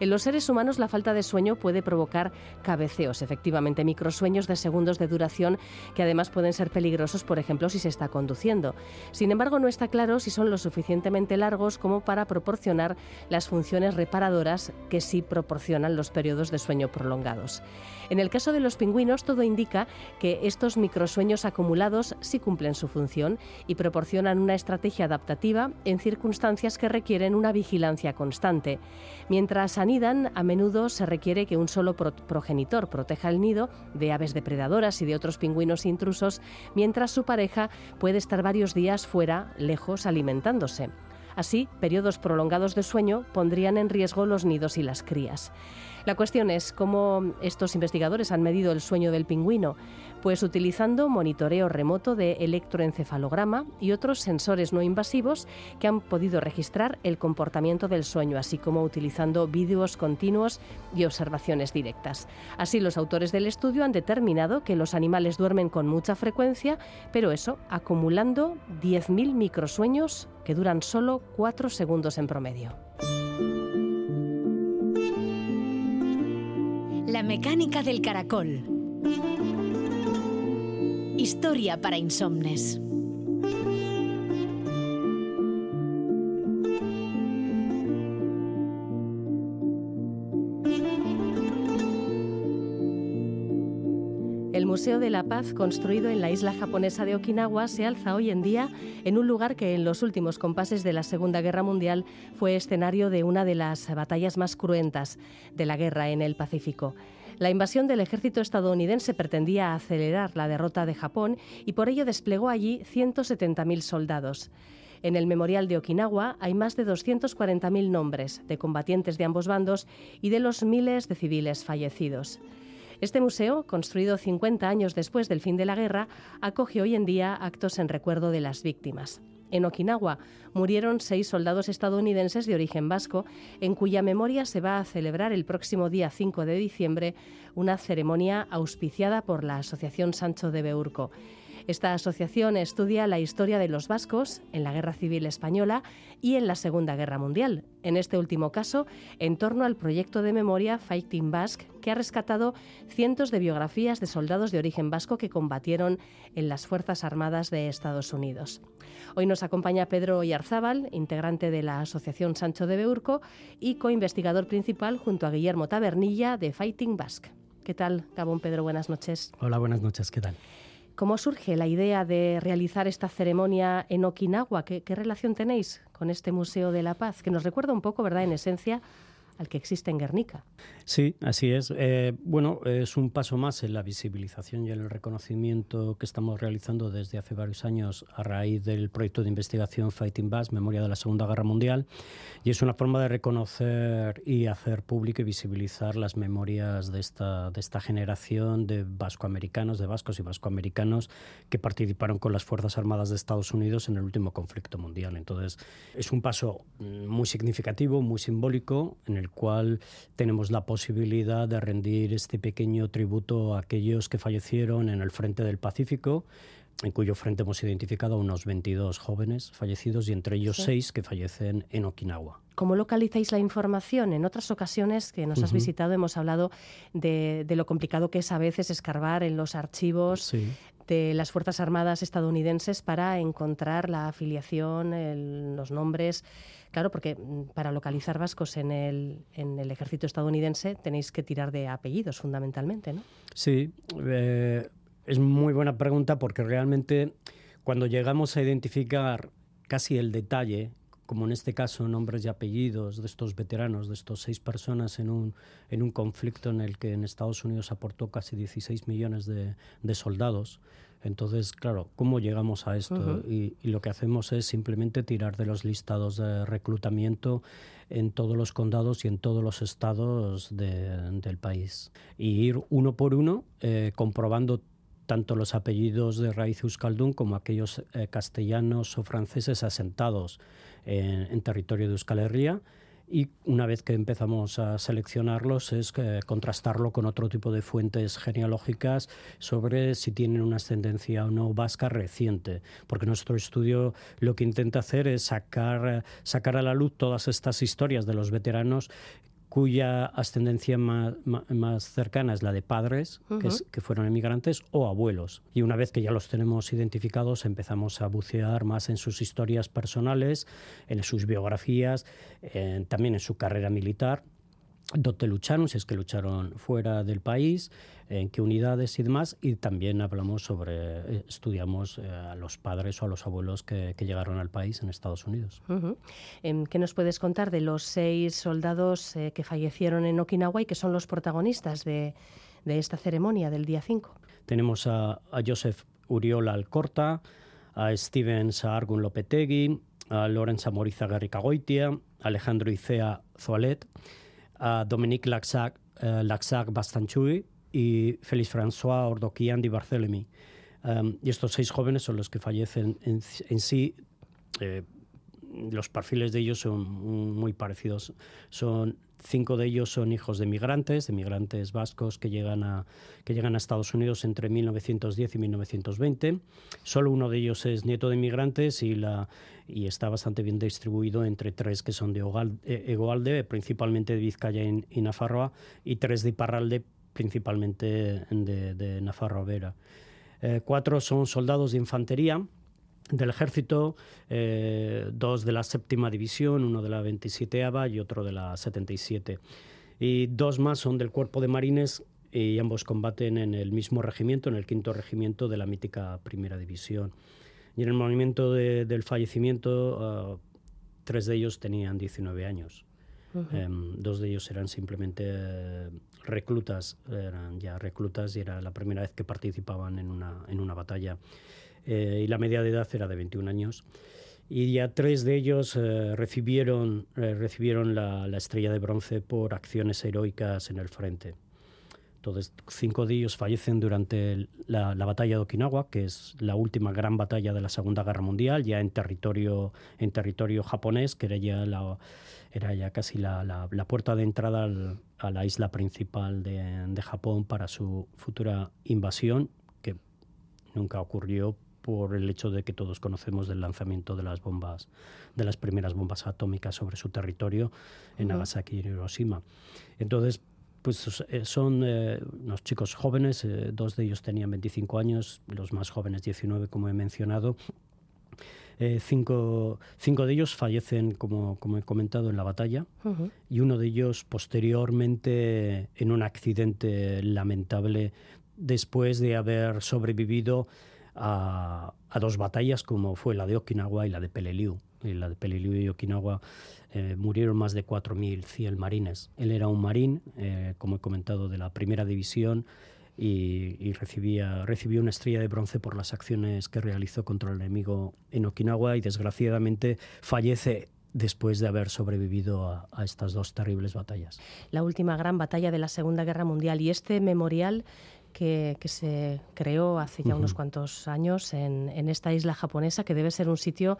En los seres humanos la falta de sueño puede provocar cabeceos, efectivamente, microsueños de segundos de duración que además pueden ser peligrosos, por ejemplo, si se está conduciendo. Sin embargo, no está claro si son lo suficientemente largos como para proporcionar las funciones reparadoras que sí proporcionan los periodos de sueño prolongados. En el caso de los pingüinos, todo indica que estos microsueños acumulados sí cumplen su función y proporcionan una estrategia adaptativa en circunstancias que requieren una vigilancia constante. Mientras anidan, a menudo se requiere que un solo progenitor proteja el nido de aves depredadoras y de otros pingüinos intrusos, mientras su pareja puede estar varios días fuera, lejos, alimentándose. Así, periodos prolongados de sueño pondrían en riesgo los nidos y las crías. La cuestión es cómo estos investigadores han medido el sueño del pingüino, pues utilizando monitoreo remoto de electroencefalograma y otros sensores no invasivos que han podido registrar el comportamiento del sueño, así como utilizando vídeos continuos y observaciones directas. Así los autores del estudio han determinado que los animales duermen con mucha frecuencia, pero eso acumulando 10.000 microsueños que duran solo 4 segundos en promedio. La mecánica del caracol. Historia para insomnes. El Museo de la Paz, construido en la isla japonesa de Okinawa, se alza hoy en día en un lugar que en los últimos compases de la Segunda Guerra Mundial fue escenario de una de las batallas más cruentas de la guerra en el Pacífico. La invasión del ejército estadounidense pretendía acelerar la derrota de Japón y por ello desplegó allí 170.000 soldados. En el memorial de Okinawa hay más de 240.000 nombres de combatientes de ambos bandos y de los miles de civiles fallecidos. Este museo, construido 50 años después del fin de la guerra, acoge hoy en día actos en recuerdo de las víctimas. En Okinawa murieron seis soldados estadounidenses de origen vasco, en cuya memoria se va a celebrar el próximo día 5 de diciembre una ceremonia auspiciada por la Asociación Sancho de Beurco. Esta asociación estudia la historia de los vascos en la Guerra Civil Española y en la Segunda Guerra Mundial. En este último caso, en torno al proyecto de memoria Fighting Basque, que ha rescatado cientos de biografías de soldados de origen vasco que combatieron en las Fuerzas Armadas de Estados Unidos. Hoy nos acompaña Pedro Yarzábal, integrante de la Asociación Sancho de Beurco y coinvestigador principal junto a Guillermo Tabernilla de Fighting Basque. ¿Qué tal, Gabón Pedro? Buenas noches. Hola, buenas noches. ¿Qué tal? ¿Cómo surge la idea de realizar esta ceremonia en Okinawa? ¿Qué, ¿Qué, relación tenéis con este Museo de la Paz? Que nos recuerda un poco, ¿verdad?, en esencia, al que existe en Guernica. Sí, así es. Eh, bueno, es un paso más en la visibilización y en el reconocimiento que estamos realizando desde hace varios años a raíz del proyecto de investigación Fighting Bass, Memoria de la Segunda Guerra Mundial, y es una forma de reconocer y hacer público y visibilizar las memorias de esta, de esta generación de vascoamericanos, de vascos y vascoamericanos que participaron con las Fuerzas Armadas de Estados Unidos en el último conflicto mundial. Entonces, es un paso muy significativo, muy simbólico, en el cual tenemos la posibilidad de rendir este pequeño tributo a aquellos que fallecieron en el frente del Pacífico, en cuyo frente hemos identificado a unos 22 jóvenes fallecidos y entre ellos sí. seis que fallecen en Okinawa. ¿Cómo localizáis la información? En otras ocasiones que nos uh -huh. has visitado hemos hablado de, de, lo complicado que es a veces escarbar en los archivos sí. De las Fuerzas Armadas estadounidenses para encontrar la afiliación, los nombres. Claro, porque mm, para localizar vascos en el, en el ejército estadounidense tenéis que tirar de apellidos fundamentalmente, ¿no? Sí. Eh, es muy buena pregunta porque realmente cuando llegamos a identificar casi el detalle, como en este caso nombres y apellidos de estos veteranos, de estos seis personas en un, en un conflicto en el que en Estados Unidos aportó casi 16 millones de, de soldados, entonces, claro, ¿cómo llegamos a esto? Uh -huh. y, y, lo que hacemos es simplemente tirar de los listados de reclutamiento en todos los condados y en todos los estados de, del país. Y ir uno por uno eh, comprobando tanto los apellidos de raíz euskaldun como aquellos eh, castellanos o franceses asentados en, territorio de Euskal Herria. Y una vez que empezamos a seleccionarlos es que contrastarlo con otro tipo de fuentes genealógicas sobre si tienen una ascendencia o no vasca reciente, porque nuestro estudio lo que intenta hacer es sacar, sacar a la luz todas estas historias de los veteranos cuya ascendencia más, más, cercana es la de padres, uh -huh. que, es, que, fueron emigrantes, o abuelos. Y una vez que ya los tenemos identificados, empezamos a bucear más en sus historias personales, en sus biografías, también en su carrera militar dónde lucharon, si es que lucharon fuera del país, en qué unidades y demás, y también hablamos sobre, eh, estudiamos eh, a los padres o a los abuelos que, que, llegaron al país en Estados Unidos. Uh -huh. ¿Qué nos puedes contar de los seis soldados eh, que fallecieron en Okinawa y que son los protagonistas de, de esta ceremonia del día 5? Tenemos a, a Joseph Uriola Alcorta, a Steven Saargun Lopetegui, a Lorenza Moriza Garricagoitia, Alejandro Icea Zoalet, a Dominique Laxac uh, Laxac Bastanchui y Félix François Ordoquian de Barthélemy. Um, y estos seis jóvenes son los que fallecen en, en sí. Eh, los perfiles de ellos son muy parecidos. Son cinco de ellos son hijos de migrantes, de migrantes vascos que llegan a que llegan a Estados Unidos entre 1910 y 1920. Solo uno de ellos es nieto de migrantes y la y está bastante bien distribuido entre tres que son de eh, Egoalde, principalmente de Vizcaya y, Nafarroa, y tres de Iparralde, principalmente de, de Vera. Eh, cuatro son soldados de infantería del ejército, eh, dos de la séptima división, uno de la 27 y otro de la 77. Y dos más son del cuerpo de marines y ambos combaten en el mismo regimiento, en el quinto regimiento de la mítica primera división. Y en el momento del fallecimiento, ah, tres de ellos tenían 19 años. Em, dos de ellos eran simplemente eh, reclutas, eran ya reclutas y era la primera vez que participaban en una, en una batalla. Eh, y la media de edad era de 21 años. Y ya tres de ellos eh, recibieron, eh, recibieron la, la, estrella de bronce por acciones heroicas en el frente. Entonces, cinco de ellos fallecen durante la, la, batalla de Okinawa, que es la última gran batalla de la Segunda Guerra Mundial, ya en territorio, en territorio japonés, que era ya, la, era ya casi la, puerta de entrada al, a la isla principal de, de Japón para su futura invasión, que nunca ocurrió por el hecho de que todos conocemos del lanzamiento de las bombas, de las primeras bombas atómicas sobre su territorio en Nagasaki y Hiroshima. Entonces, pues eh, son eh, unos chicos jóvenes, eh, dos de ellos tenían 25 años, los más jóvenes 19, como he mencionado. cinco, cinco, de ellos fallecen, como, como, he comentado, en la batalla y uno de ellos posteriormente en un accidente lamentable después de haber sobrevivido a, dos batallas como fue la de Okinawa y la de Peleliu. En la de Peleliu y Okinawa eh, murieron más de 4.100 marines. Él era un marín, eh, como he comentado, de la primera división y, recibía, recibió una estrella de bronce por las acciones que realizó contra el enemigo en Okinawa y desgraciadamente fallece después de haber sobrevivido a, a, estas dos terribles batallas. La última gran batalla de la Segunda Guerra Mundial y este memorial que, se creó hace ya unos cuantos años en, esta isla japonesa, que debe ser un sitio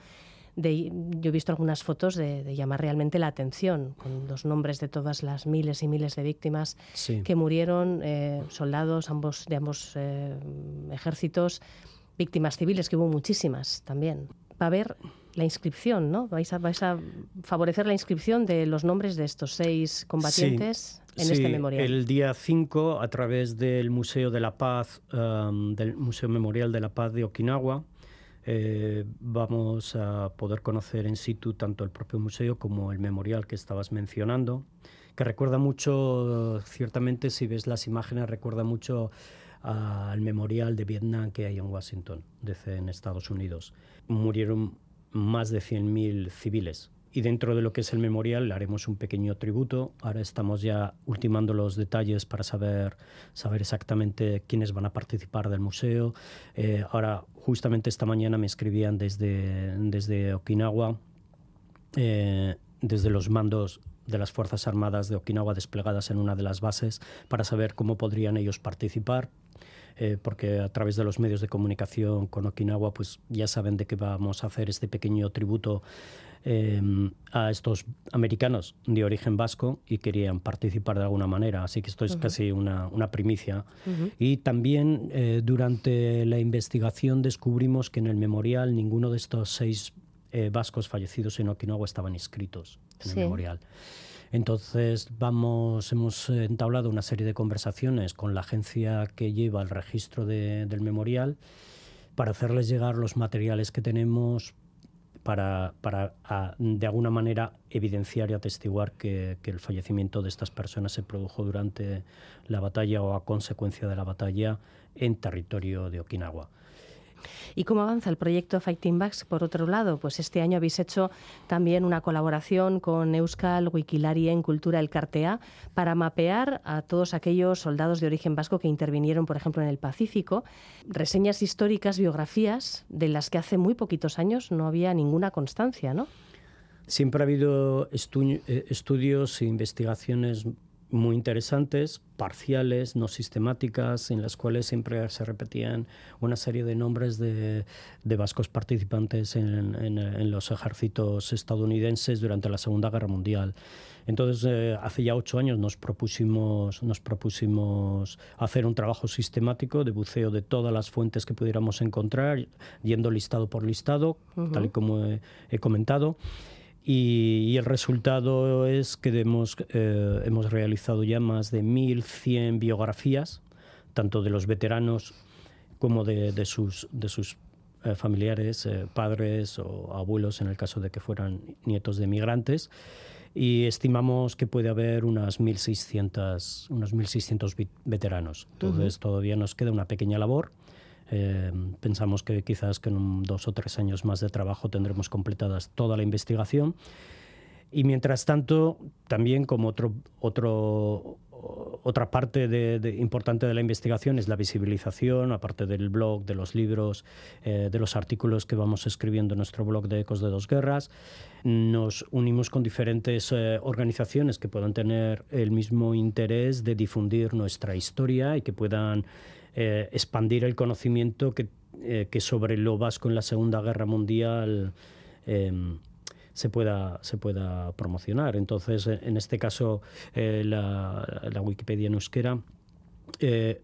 de, yo he visto algunas fotos de, llamar realmente la atención, con los nombres de todas las miles y miles de víctimas que murieron, eh, soldados ambos, de ambos eh, ejércitos, víctimas civiles, que hubo muchísimas también. Va a haber la inscripción, ¿no? Vais a, vais a favorecer la inscripción de los nombres de estos seis combatientes en este memorial. El día 5, a través del Museo de la Paz, um, del Museo Memorial de la Paz de Okinawa, eh, vamos a poder conocer en situ tanto el propio museo como el memorial que estabas mencionando, que recuerda mucho, ciertamente si ves las imágenes, recuerda mucho al memorial de Vietnam que hay en Washington, DC, en Estados Unidos. Murieron más de 100.000 civiles y dentro de lo que es el memorial haremos un pequeño tributo. Ahora estamos ya ultimando los detalles para saber, saber exactamente quiénes van a participar del museo. Eh, ahora, justamente esta mañana me escribían desde, desde Okinawa, eh, desde los mandos de las Fuerzas Armadas de Okinawa desplegadas en una de las bases para saber cómo podrían ellos participar. Eh, porque a través de los medios de comunicación con Okinawa pues ya saben de qué vamos a hacer este pequeño tributo Em, a estos americanos de origen vasco y querían participar de alguna manera. Así que esto es casi una, una primicia. Y también eh, durante la investigación descubrimos que en el memorial ninguno de estos seis eh, vascos fallecidos en Okinawa estaban inscritos en el memorial. Entonces vamos, hemos entablado una serie de conversaciones con la agencia que lleva el registro del memorial para hacerles llegar los materiales que tenemos para, de alguna manera evidenciar y atestiguar que, el fallecimiento de estas personas se produjo durante la batalla o a consecuencia de la batalla en territorio de Okinawa. ¿Y cómo avanza el proyecto Fighting Backs? Por otro lado, pues este año habéis hecho también una colaboración con Euskal en Cultura El Cartea para mapear a todos aquellos soldados de origen vasco que intervinieron, por ejemplo, en el Pacífico. Reseñas históricas, biografías de las que hace muy poquitos años no había ninguna constancia, ¿no? Siempre ha habido eh, estudios e investigaciones muy interesantes, parciales, no sistemáticas, en las cuales siempre se repetían una serie de nombres de, vascos participantes en, los ejércitos estadounidenses durante la Segunda Guerra Mundial. Entonces, eh, hace ya ocho años nos propusimos, nos propusimos hacer un trabajo sistemático de buceo de todas las fuentes que pudiéramos encontrar, yendo listado por listado, tal y como he comentado. Y, el resultado es que hemos, eh, hemos realizado ya más de 1.100 biografías, tanto de los veteranos como de, de sus, de sus eh, familiares, eh, padres o abuelos, en el caso de que fueran nietos de migrantes. Y estimamos que puede haber unas 1.600, unos 1600 veteranos. Entonces todavía nos queda una pequeña labor eh, pensamos que quizás que en dos o tres años más de trabajo tendremos completadas toda la investigación. Y mientras tanto, también como otro, otro, otra parte de, importante de la investigación es la visibilización, aparte del blog, de los libros, eh, de los artículos que vamos escribiendo en nuestro blog de Ecos de Dos Guerras. Nos unimos con diferentes eh, organizaciones que puedan tener el mismo interés de difundir nuestra historia y que puedan eh, expandir el conocimiento que, eh, que, sobre lo vasco en la Segunda Guerra Mundial em, se, pueda, se pueda promocionar. Entonces, en este caso, eh, la, la, Wikipedia en euskera,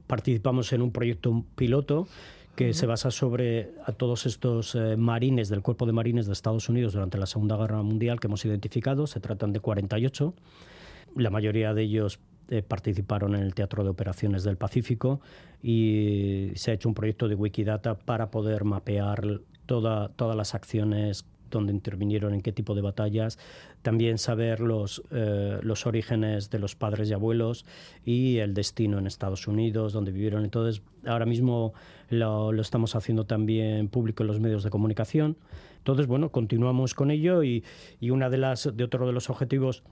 participamos en un proyecto piloto que se basa sobre a todos estos marines del Cuerpo de Marines de Estados Unidos durante la Segunda Guerra Mundial que hemos identificado. Se tratan de 48. La mayoría de ellos eh, participaron en el Teatro de Operaciones del Pacífico y se ha hecho un proyecto de Wikidata para poder mapear toda, todas las acciones donde intervinieron, en qué tipo de batallas, también saber los, eh, los orígenes de los padres y abuelos y el destino en Estados Unidos, donde vivieron. Entonces, ahora mismo lo, lo, estamos haciendo también público en los medios de comunicación. Entonces, bueno, continuamos con ello y, y una de las, de otro de los objetivos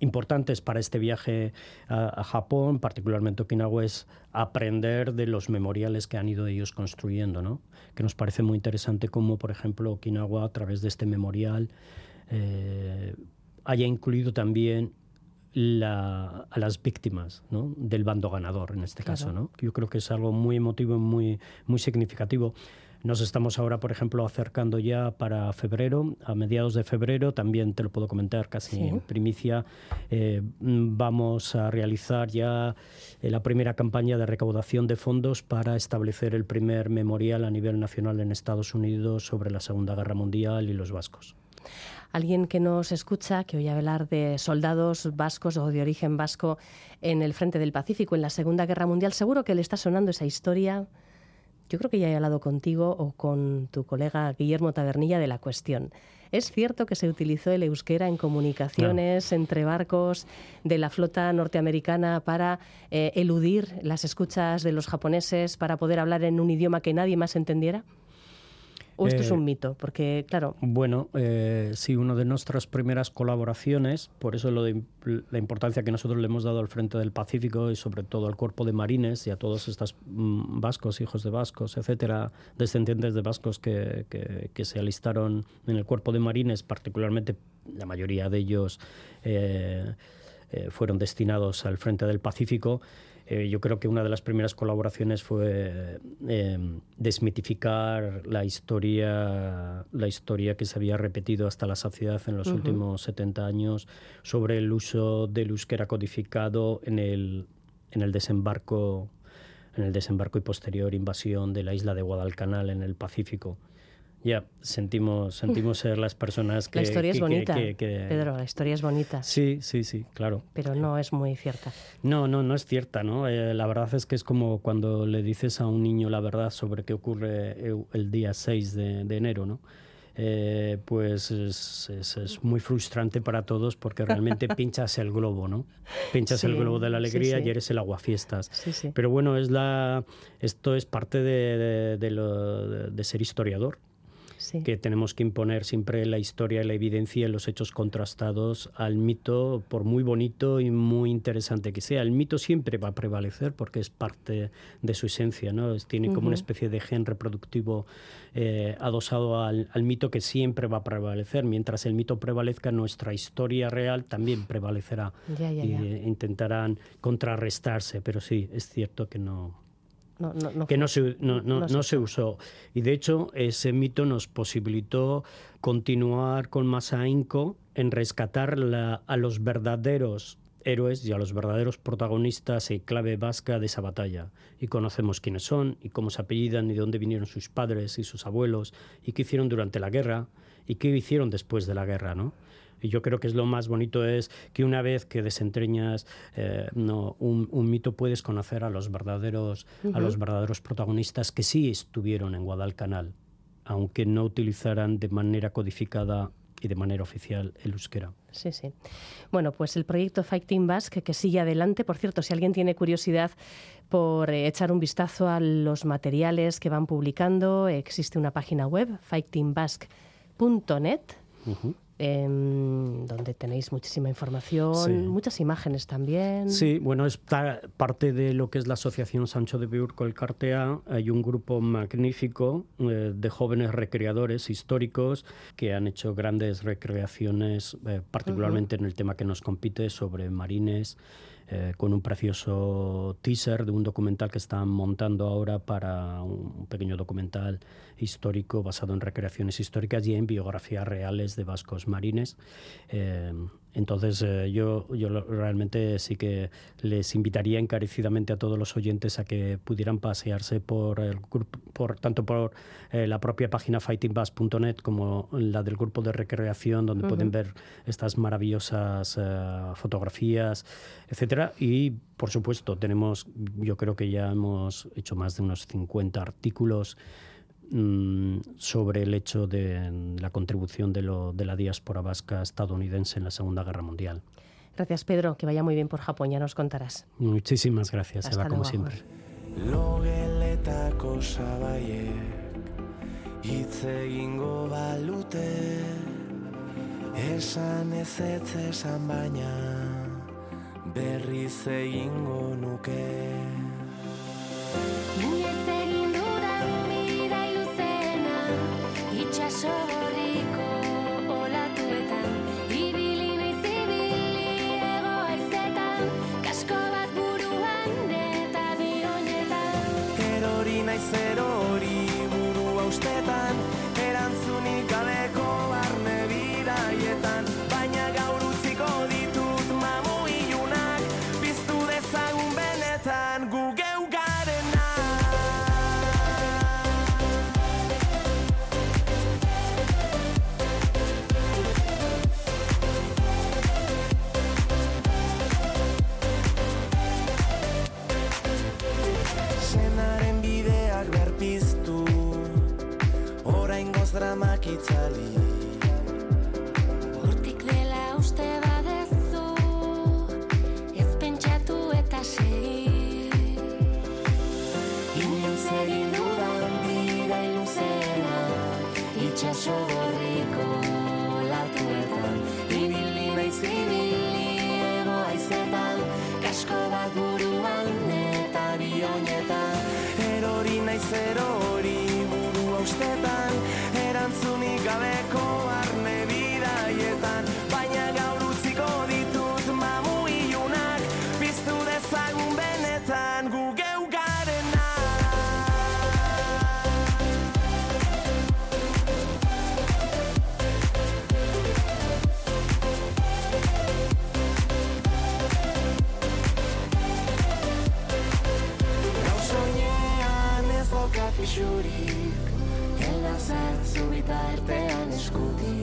importantes para este viaje a, Japón, particularmente Okinawa, es aprender de los memoriales que han ido ellos construyendo, ¿no? que nos parece muy interesante cómo, por ejemplo, Okinawa, a través de este memorial, eh, haya incluido también a las víctimas del bando ganador, en este caso. ¿no? Yo creo que es algo muy emotivo y muy, muy significativo. Nos estamos ahora, por ejemplo, acercando ya para febrero, a mediados de febrero, también te lo puedo comentar casi en primicia, eh, vamos a realizar ya eh, la primera campaña de recaudación de fondos para establecer el primer memorial a nivel nacional en Estados Unidos sobre la Segunda Guerra Mundial y los vascos. Alguien que nos escucha, que oye hablar de soldados vascos o de origen vasco en el frente del Pacífico en la Segunda Guerra Mundial, seguro que le está sonando esa historia yo creo que ya he hablado contigo o con tu colega Guillermo Tabernilla de la cuestión. ¿Es cierto que se utilizó el euskera en comunicaciones entre barcos de la flota norteamericana para eh, eludir las escuchas de los japoneses, para poder hablar en un idioma que nadie más entendiera? ¿O esto es un eh, mito? Porque, claro. Bueno, eh, sí, una de nuestras primeras colaboraciones, por eso lo de, la importancia que nosotros le hemos dado al Frente del Pacífico y sobre todo al cuerpo de marines y a todos estos mm, vascos, hijos de vascos, etcétera, descendientes de vascos que, que, se alistaron en el cuerpo de marines, particularmente la mayoría de ellos eh, fueron destinados al Frente del Pacífico. Eh, yo creo que una de las primeras colaboraciones fue eh, desmitificar la historia, la historia que se había repetido hasta la saciedad en los últimos 70 años sobre el uso del euskera codificado en el, en el desembarco en el desembarco y posterior invasión de la isla de Guadalcanal en el Pacífico. Ya, sentimos, sentimos ser las personas que... La historia es bonita, Pedro, la historia es bonita. Sí, sí, sí, claro. Pero no es muy cierta. No, no, no es cierta, ¿no? Eh, la verdad es que es como cuando le dices a un niño la verdad sobre qué ocurre el día 6 de, enero, ¿no? Eh, pues es, es, muy frustrante para todos porque realmente pinchas el globo, ¿no? Pinchas el globo de la alegría y eres el aguafiestas. Pero bueno, es la, esto es parte de, de, de, lo, de ser historiador que tenemos que imponer siempre la historia y la evidencia y los hechos contrastados al mito, por muy bonito y muy interesante que sea. El mito siempre va a prevalecer porque es parte de su esencia, ¿no? tiene como una especie de gen reproductivo eh, adosado al, mito que siempre va a prevalecer. Mientras el mito prevalezca, nuestra historia real también prevalecerá. y eh, intentarán contrarrestarse, pero sí, es cierto que no, que no se, no, se usó. Y de hecho, ese mito nos posibilitó continuar con más ahínco en rescatar a los verdaderos héroes y a los verdaderos protagonistas y clave vasca de esa batalla. Y conocemos quiénes son, y cómo se apellidan, y de dónde vinieron sus padres y sus abuelos, y qué hicieron durante la guerra, y qué hicieron después de la guerra, ¿no? Y yo creo que es lo más bonito es que una vez que desentreñas eh, no, un, mito puedes conocer a los verdaderos, a los verdaderos protagonistas que sí estuvieron en Guadalcanal, aunque no utilizaran de manera codificada y de manera oficial el euskera. Sí, sí. Bueno, pues el proyecto Fighting Basque que sigue adelante. Por cierto, si alguien tiene curiosidad por eh, echar un vistazo a los materiales que van publicando, existe una página web, fightingbasque.net. Em, donde tenéis muchísima información, muchas imágenes también. Sí, bueno, es parte de lo que es la Asociación Sancho de Biurco el Cartea. Hay un grupo magnífico eh, de jóvenes recreadores históricos que han hecho grandes recreaciones, eh, particularmente en el tema que nos compite sobre marines. Eh, con un precioso teaser de un documental que están montando ahora para un pequeño documental histórico basado en recreaciones históricas y en biografías reales de vascos marines. Eh, entonces eh, yo, yo realmente sí que les invitaría encarecidamente a todos los oyentes a que pudieran pasearse por el por tanto por eh, la propia página fightingbus.net como la del grupo de recreación donde pueden ver estas maravillosas eh, fotografías, etcétera. Y por supuesto tenemos yo creo que ya hemos hecho más de unos 50 artículos Mm, sobre el hecho de mm, la contribución de, lo, de la diáspora vasca estadounidense en la Segunda Guerra Mundial. Gracias, Pedro. Que vaya muy bien por Japón, ya nos contarás. Muchísimas gracias, Hasta Eva, luego, como siempre. Logeletako sabaiek hitz egingo balute esan ez ez esan baina berriz egingo nuke. cero. kasurik Ela zertzu bitartean eskuti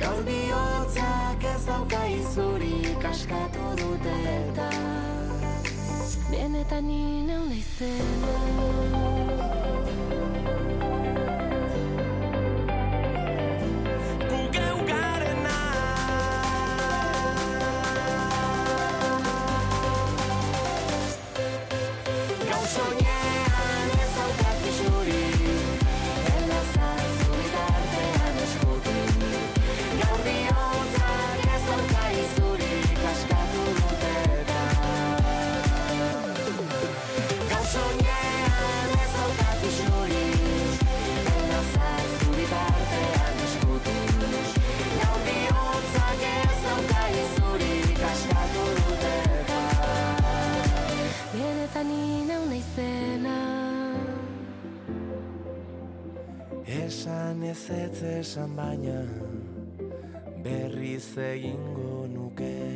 Gaur bihotzak ez dauka izurik Askatu dute eta Benetan nina unai zena Benetan nina Esan ez esan baina berriz egingo nuke